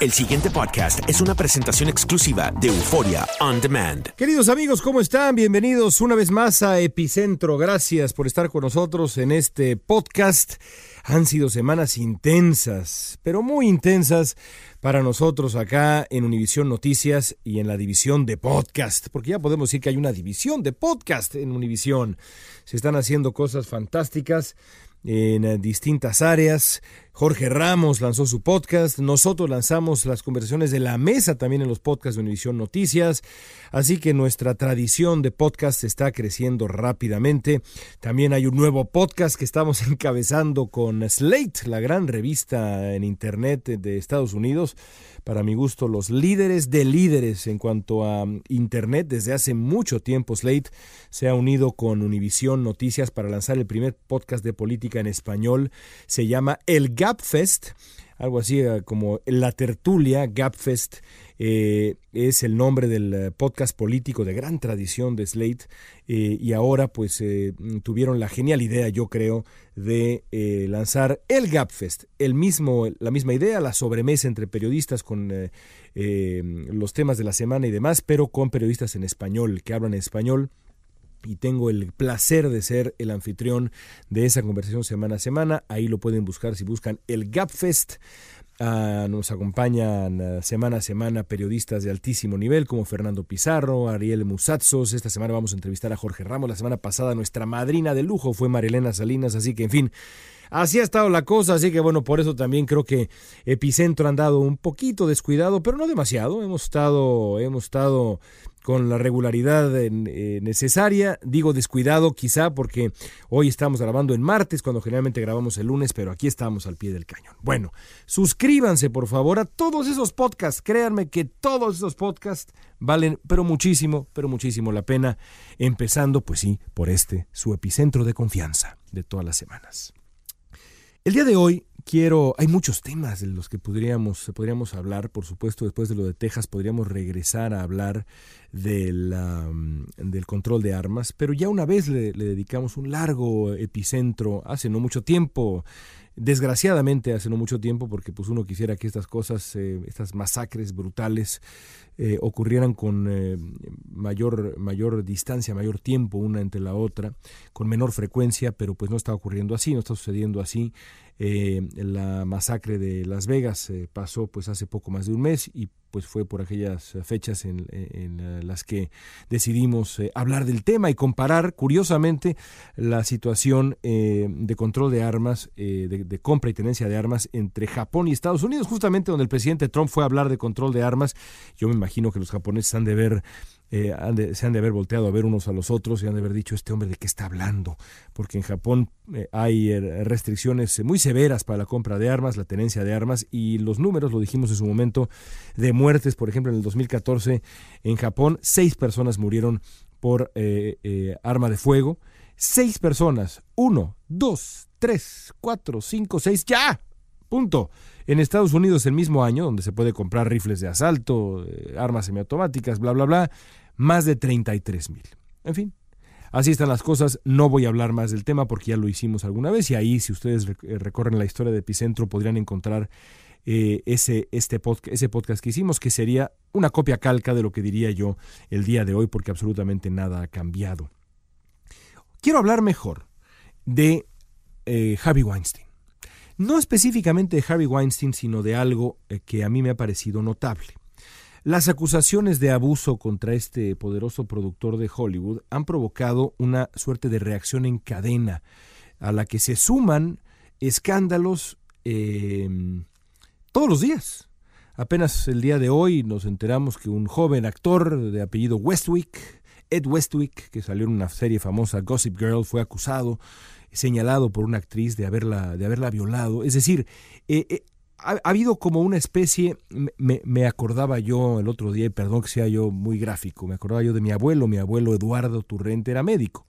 El siguiente podcast es una presentación exclusiva de Euforia On Demand. Queridos amigos, ¿cómo están? Bienvenidos una vez más a Epicentro. Gracias por estar con nosotros en este podcast. Han sido semanas intensas, pero muy intensas para nosotros acá en Univisión Noticias y en la división de podcast, porque ya podemos decir que hay una división de podcast en Univisión. Se están haciendo cosas fantásticas en eh, distintas áreas. Jorge Ramos lanzó su podcast, nosotros lanzamos las conversaciones de la mesa también en los podcasts de Univisión Noticias, así que nuestra tradición de podcast está creciendo rápidamente. También hay un nuevo podcast que estamos encabezando con Slate, la gran revista en Internet de Estados Unidos. Para mi gusto, los líderes de líderes en cuanto a Internet desde hace mucho tiempo. Slate se ha unido con Univisión Noticias para lanzar el primer podcast de política en español. Se llama El Gapfest, algo así eh, como la tertulia Gapfest. Eh, es el nombre del eh, podcast político de gran tradición de Slate y ahora pues tuvieron la genial idea yo creo de lanzar el Gapfest, el mismo, la misma idea, la sobremesa entre periodistas con los temas de la semana y demás, pero con periodistas en español, que hablan español y tengo el placer de ser el anfitrión de esa conversación semana a semana. Ahí lo pueden buscar si buscan el Gapfest. Ah, nos acompañan ah, semana a semana periodistas de altísimo nivel como Fernando Pizarro, Ariel Musatzos. Esta semana vamos a entrevistar a Jorge Ramos. La semana pasada nuestra madrina de lujo fue Marilena Salinas. Así que, en fin, Así ha estado la cosa, así que bueno, por eso también creo que Epicentro ha andado un poquito descuidado, pero no demasiado. Hemos estado, hemos estado con la regularidad eh, necesaria. Digo descuidado quizá porque hoy estamos grabando en martes, cuando generalmente grabamos el lunes, pero aquí estamos al pie del cañón. Bueno, suscríbanse por favor a todos esos podcasts. Créanme que todos esos podcasts valen, pero muchísimo, pero muchísimo la pena. Empezando, pues sí, por este, su epicentro de confianza de todas las semanas. El día de hoy quiero, hay muchos temas de los que podríamos, podríamos hablar, por supuesto, después de lo de Texas podríamos regresar a hablar del, um, del control de armas, pero ya una vez le, le dedicamos un largo epicentro, hace no mucho tiempo, desgraciadamente hace no mucho tiempo, porque pues uno quisiera que estas cosas, eh, estas masacres brutales, eh, ocurrieran con eh, mayor, mayor distancia, mayor tiempo una entre la otra, con menor frecuencia, pero pues no está ocurriendo así, no está sucediendo así. Eh, la masacre de Las Vegas eh, pasó pues hace poco más de un mes y pues fue por aquellas fechas en, las que decidimos eh, hablar del tema y comparar curiosamente la situación de control de armas, de, compra y tenencia de armas entre Japón y Estados Unidos, justamente donde el presidente Trump fue a hablar de control de armas. Yo me imagino que los japoneses han de ver eh, se han de haber volteado a ver unos a los otros y han de haber dicho, este hombre de qué está hablando, porque en Japón eh, hay eh, restricciones muy severas para la compra de armas, la tenencia de armas y los números, lo dijimos en su momento, de muertes, por ejemplo, en el 2014 en Japón, seis personas murieron por arma de fuego, seis personas, uno, dos, tres, cuatro, cinco, seis, ya, punto. En Estados Unidos el mismo año, donde se puede comprar rifles de asalto, armas semiautomáticas, bla, bla, bla, más de 33 mil. En fin, así están las cosas. No voy a hablar más del tema porque ya lo hicimos alguna vez y ahí si ustedes eh, recorren la historia de Epicentro podrían encontrar eh, ese, este podcast, ese podcast que hicimos, que sería una copia calca de lo que diría yo el día de hoy porque absolutamente nada ha cambiado. Quiero hablar mejor de eh, Harvey Weinstein. No específicamente de Harvey Weinstein, sino de algo que a mí me ha parecido notable. Las acusaciones de abuso contra este poderoso productor de Hollywood han provocado una suerte de reacción en cadena a la que se suman escándalos em, todos los días. Apenas el día de hoy nos enteramos que un joven actor de apellido Westwick, Ed Westwick, que salió en una serie famosa Gossip Girl, fue acusado, señalado por una actriz de haberla, de haberla violado. Es decir, eh, eh, ha, habido como una especie, me, acordaba yo el otro día, perdón que sea yo muy gráfico, me acordaba yo de mi abuelo, mi abuelo Eduardo Turrente era médico,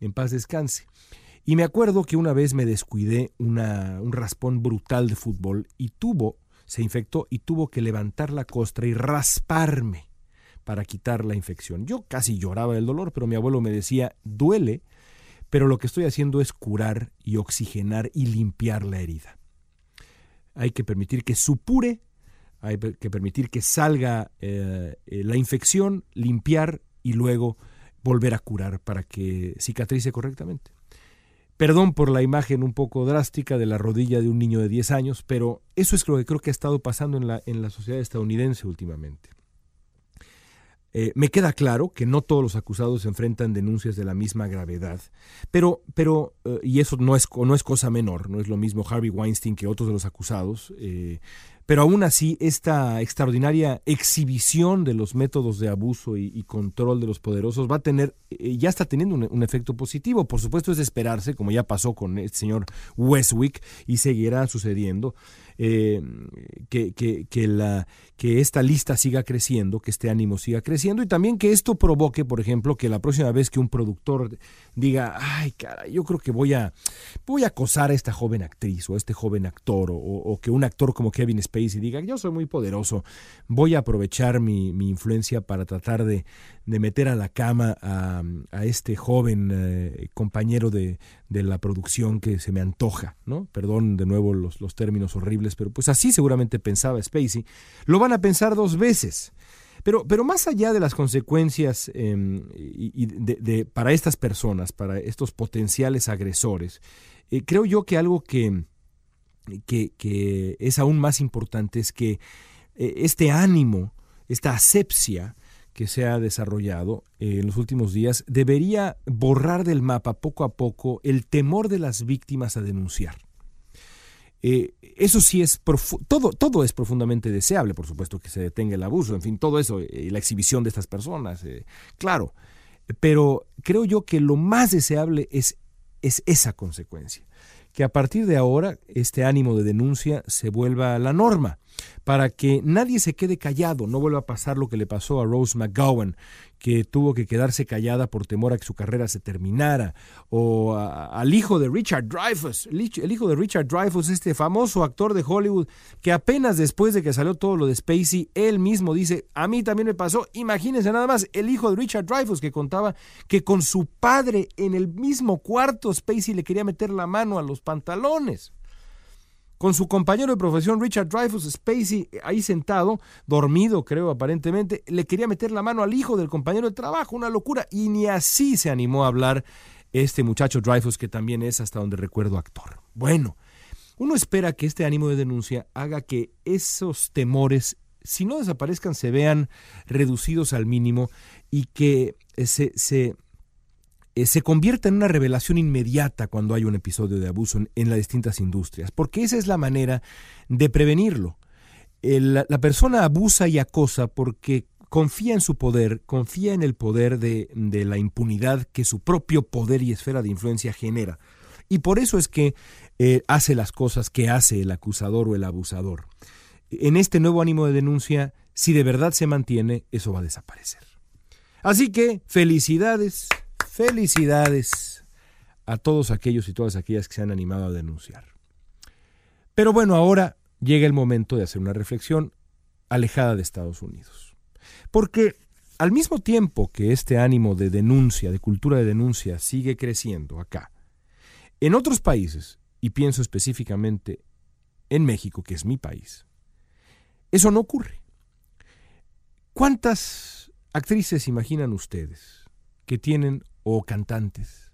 en paz descanse. Y me acuerdo que una vez me descuidé una, un raspón brutal de fútbol y tuvo, se infectó y tuvo que levantar la costra y rasparme para quitar la infección. Yo casi lloraba del dolor, pero mi abuelo me decía, duele, pero lo que estoy haciendo es curar y oxigenar y limpiar la herida hay que permitir que supure, hay que permitir que salga eh, eh, la infección, limpiar y luego volver a curar para que cicatrice correctamente. Perdón por la imagen un poco drástica de la rodilla de un niño de 10 años, pero eso es lo que creo que ha estado pasando en la, en la sociedad estadounidense últimamente. Eh, me queda claro que no todos los acusados enfrentan denuncias de la misma gravedad, pero, pero eh, y eso no es, no es cosa menor, no es lo mismo Harvey Weinstein que otros de los acusados, eh, pero aún así esta extraordinaria exhibición de los métodos de abuso y, control de los poderosos va a tener, ya está teniendo un, efecto positivo, por supuesto es esperarse, como ya pasó con el señor Westwick y seguirá sucediendo. Eh, que, que, la, que esta lista siga creciendo, que este ánimo siga creciendo y también que esto provoque, por ejemplo, que la próxima vez que un productor diga, ay, cara, yo creo que voy a, voy a acosar a esta joven actriz o a este joven actor o, que un actor como Kevin Spacey diga, yo soy muy poderoso, voy a aprovechar mi, mi influencia para tratar de, de meter a la cama a, este joven eh, compañero de, la producción que se me antoja, ¿no? Perdón de nuevo los, los, términos horribles, pero pues así seguramente pensaba Spacey. Lo van a pensar dos veces. Pero, pero más allá de las consecuencias em, y, de, para estas personas, para estos potenciales agresores, eh, creo yo que algo que, que, que, es aún más importante es que eh, este ánimo, esta asepsia, que se ha desarrollado eh, en los últimos días debería borrar del mapa poco a poco el temor de las víctimas a denunciar. Eh, eso sí es todo, todo es profundamente deseable, por supuesto que se detenga el abuso, en fin, todo eso, eh, la exhibición de estas personas, claro, pero creo yo que lo más deseable es, es esa consecuencia, que a partir de ahora este ánimo de denuncia se vuelva la norma para que nadie se quede callado, no vuelva a pasar lo que le pasó a Rose McGowan, que tuvo que quedarse callada por temor a que su carrera se terminara, o al hijo de Richard Dreyfuss, el hijo de Richard Dreyfuss, este famoso actor de Hollywood, que apenas después de que salió todo lo de Spacey, él mismo dice, a mí también me pasó, imagínense nada más, el hijo de Richard Dreyfuss que contaba que con su padre en el mismo cuarto Spacey le quería meter la mano a los pantalones con su compañero de profesión Richard Dreyfuss Spacey ahí sentado, dormido creo aparentemente, le quería meter la mano al hijo del compañero de trabajo, una locura, y ni así se animó a hablar este muchacho Dreyfuss que también es hasta donde recuerdo actor. Bueno, uno espera que este ánimo de denuncia haga que esos temores, si no desaparezcan, se vean reducidos al mínimo y que se, se eh, se convierta en una revelación inmediata cuando hay un episodio de abuso en, las distintas industrias, porque esa es la manera de prevenirlo. la persona abusa y acosa porque confía en su poder, confía en el poder de, de, la impunidad que su propio poder y esfera de influencia genera. Y por eso es que eh, hace las cosas que hace el acusador o el abusador. En este nuevo ánimo de denuncia, si de verdad se mantiene, eso va a desaparecer. Así que felicidades, felicidades a todos aquellos y todas aquellas que se han animado a denunciar. Pero bueno, ahora llega el momento de hacer una reflexión alejada de Estados Unidos. Porque al mismo tiempo que este ánimo de denuncia, de cultura de denuncia, sigue creciendo acá, en otros países, y pienso específicamente en México, que es mi país, eso no ocurre. ¿Cuántas actrices imaginan ustedes que tienen, o cantantes,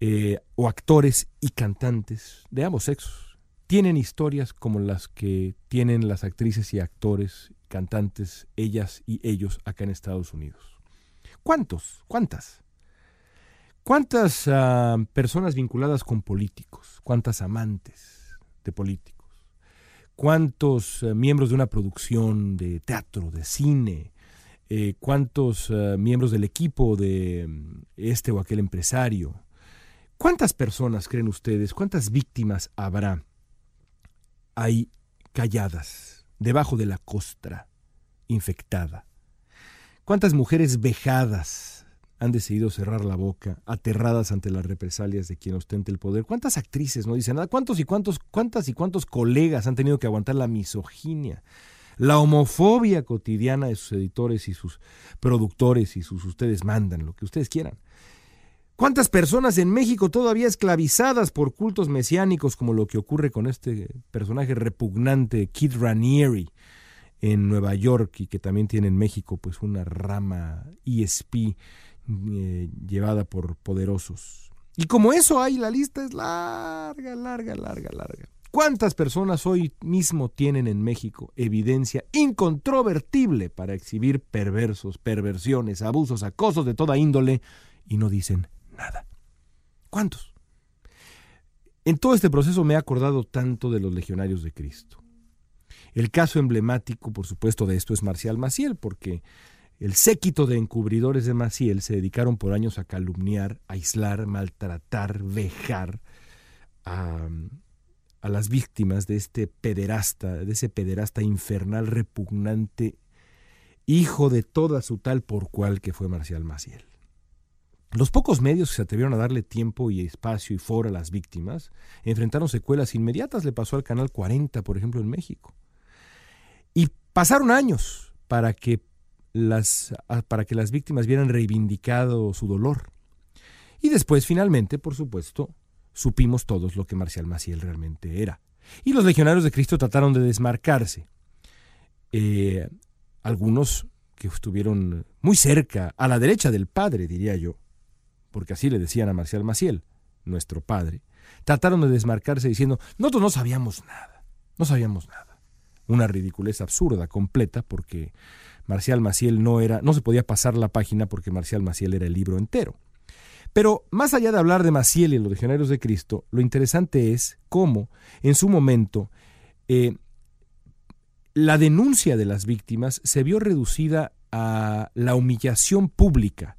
eh, o actores y cantantes de ambos sexos, tienen historias como las que tienen las actrices y actores, cantantes, ellas y ellos acá en Estados Unidos? ¿Cuántos? ¿Cuántas? ¿Cuántas uh, personas vinculadas con políticos? ¿Cuántas amantes de políticos? ¿Cuántos uh, miembros de una producción de teatro, de cine? Eh, ¿Cuántos uh, miembros del equipo de um, este o aquel empresario? ¿Cuántas personas creen ustedes? ¿Cuántas víctimas habrá ahí calladas, debajo de la costra, infectada? ¿Cuántas mujeres vejadas? han decidido cerrar la boca, aterradas ante las represalias de quien ostente el poder. ¿Cuántas actrices no dicen nada? ¿Cuántos y cuántos, cuántas y cuántos colegas han tenido que aguantar la misoginia, la homofobia cotidiana de sus editores y sus productores y sus ustedes mandan, lo que ustedes quieran? ¿Cuántas personas en México todavía esclavizadas por cultos mesiánicos como lo que ocurre con este personaje repugnante, Kid Ranieri, en Nueva York y que también tiene en México pues una rama ESP eh, llevada por poderosos. Y como eso hay, la lista es larga, larga, larga, larga. ¿Cuántas personas hoy mismo tienen en México evidencia incontrovertible para exhibir perversos, perversiones, abusos, acosos de toda índole y no dicen nada? ¿Cuántos? En todo este proceso me he acordado tanto de los legionarios de Cristo. El caso emblemático, por supuesto, de esto es Marcial Maciel, porque el séquito de encubridores de Maciel se dedicaron por años a calumniar, aislar, maltratar, vejar a, a las víctimas de este pederasta, de ese pederasta infernal, repugnante, hijo de toda su tal por cual que fue Marcial Maciel. Los pocos medios que se atrevieron a darle tiempo y espacio y foro a las víctimas enfrentaron secuelas inmediatas. Le pasó al Canal 40, por ejemplo, en México. Y pasaron años para que las, para que las víctimas vieran reivindicado su dolor. Y después, finalmente, por supuesto, supimos todos lo que Marcial Maciel realmente era. Y los legionarios de Cristo trataron de desmarcarse. Eh, algunos que estuvieron muy cerca, a la derecha del padre, diría yo, porque así le decían a Marcial Maciel, nuestro padre, trataron de desmarcarse diciendo, nosotros no sabíamos nada, no sabíamos nada. Una ridiculez absurda, completa, porque Marcial Maciel no era, no se podía pasar la página porque Marcial Maciel era el libro entero. Pero más allá de hablar de Maciel y los legionarios de Cristo, lo interesante es cómo, en su momento, eh, la denuncia de las víctimas se vio reducida a la humillación pública,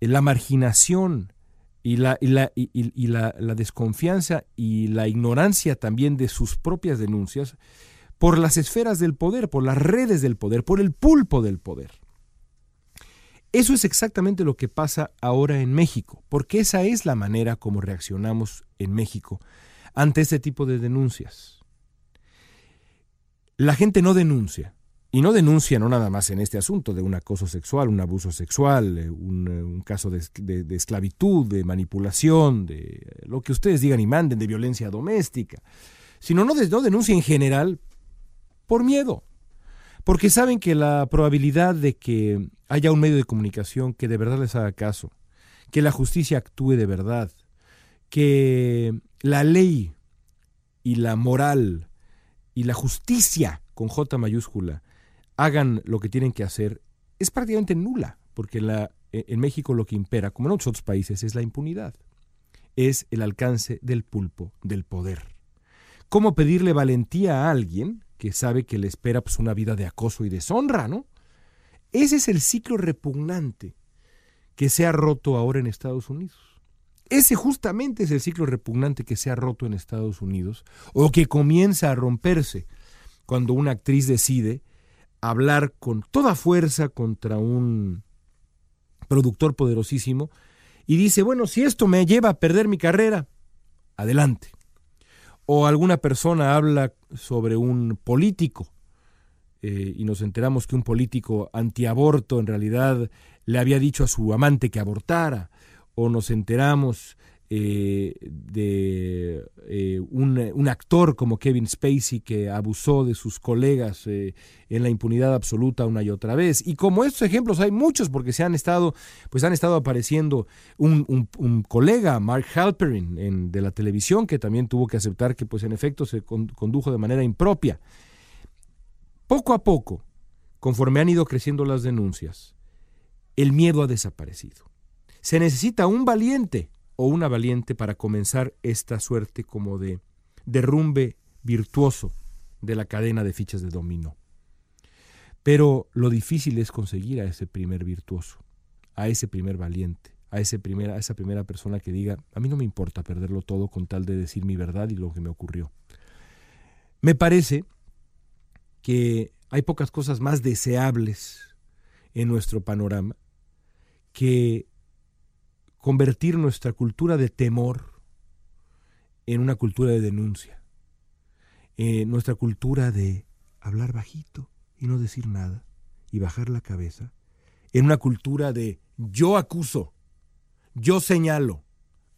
la marginación y, la, y, la desconfianza y la ignorancia también de sus propias denuncias, por las esferas del poder, por las redes del poder, por el pulpo del poder. Eso es exactamente lo que pasa ahora en México, porque esa es la manera como reaccionamos en México ante este tipo de denuncias. La gente no denuncia, y no denuncia no nada más en este asunto de un acoso sexual, un abuso sexual, eh, un, eh, un caso de, esclavitud, de manipulación, de lo que ustedes digan y manden, de violencia doméstica, sino no, no denuncia en general por miedo, porque saben que la probabilidad de que haya un medio de comunicación que de verdad les haga caso, que la justicia actúe de verdad, que la ley y la moral y la justicia con J mayúscula hagan lo que tienen que hacer es prácticamente nula, porque la, en México lo que impera, como en otros países, es la impunidad, es el alcance del pulpo del poder. ¿Cómo pedirle valentía a alguien que sabe que le espera pues, una vida de acoso y deshonra, ¿no? ese es el ciclo repugnante que se ha roto ahora en Estados Unidos. Ese justamente es el ciclo repugnante que se ha roto en Estados Unidos o que comienza a romperse cuando una actriz decide hablar con toda fuerza contra un productor poderosísimo y dice, bueno, si esto me lleva a perder mi carrera, adelante. O alguna persona habla sobre un político eh, y nos enteramos que un político antiaborto en realidad le había dicho a su amante que abortara, o nos enteramos eh, de eh, un, actor como Kevin Spacey que abusó de sus colegas eh, en la impunidad absoluta una y otra vez. Y como estos ejemplos hay muchos porque se han estado, pues han estado apareciendo un, colega, Mark Halperin, de la televisión, que también tuvo que aceptar que pues en efecto se condujo de manera impropia. Poco a poco, conforme han ido creciendo las denuncias, el miedo ha desaparecido. Se necesita un valiente o una valiente para comenzar esta suerte como de derrumbe virtuoso de la cadena de fichas de dominó. Pero lo difícil es conseguir a ese primer virtuoso, a ese primer valiente, a, ese a esa primera persona que diga, a mí no me importa perderlo todo con tal de decir mi verdad y lo que me ocurrió. Me parece que hay pocas cosas más deseables en nuestro panorama que convertir nuestra cultura de temor en una cultura de denuncia, eh, nuestra cultura de hablar bajito y no decir nada y bajar la cabeza, en una cultura de yo acuso, yo señalo,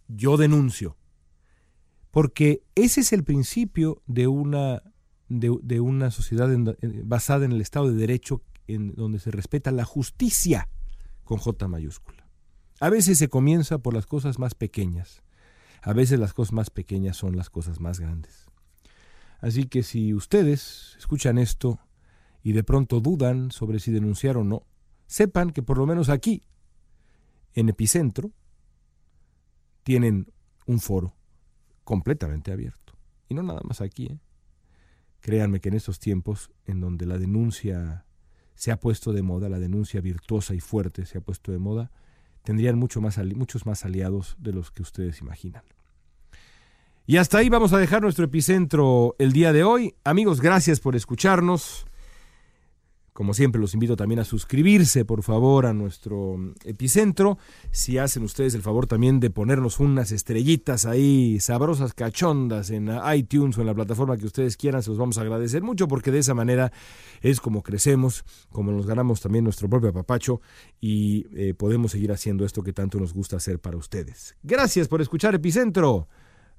yo denuncio, porque ese es el principio de una, de, una sociedad basada en el Estado de Derecho, en donde se respeta la justicia con J mayúscula. A veces se comienza por las cosas más pequeñas. A veces las cosas más pequeñas son las cosas más grandes. Así que si ustedes escuchan esto y de pronto dudan sobre si denunciar o no, sepan que por lo menos aquí, en Epicentro, tienen un foro completamente abierto. Y no nada más aquí. ¿eh? Créanme que en estos tiempos en donde la denuncia se ha puesto de moda, la denuncia virtuosa y fuerte se ha puesto de moda, tendrían mucho más, muchos más aliados de los que ustedes imaginan. Y hasta ahí vamos a dejar nuestro epicentro el día de hoy. Amigos, gracias por escucharnos. Como siempre, los invito también a suscribirse, por favor, a nuestro epicentro. Si hacen ustedes el favor también de ponernos unas estrellitas ahí, sabrosas, cachondas, en iTunes o en la plataforma que ustedes quieran, se los vamos a agradecer mucho porque de esa manera es como crecemos, como nos ganamos también nuestro propio papacho y eh, podemos seguir haciendo esto que tanto nos gusta hacer para ustedes. Gracias por escuchar Epicentro.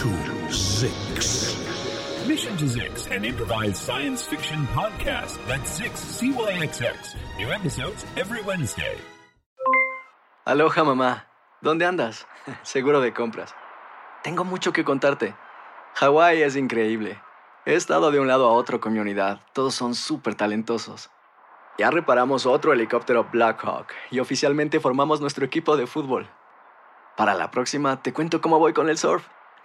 to Zix. Mission to Zix, an improvised science fiction podcast. That's Zix, CYXX. New episodes every Wednesday. Aloha, mamá. ¿Dónde andas? Seguro de compras. Tengo mucho que contarte. Hawái es increíble. He estado de un lado a otro con. Todos son súper talentosos. Ya reparamos otro helicóptero Blackhawk y oficialmente formamos nuestro equipo de fútbol. Para la próxima te cuento cómo voy con el surf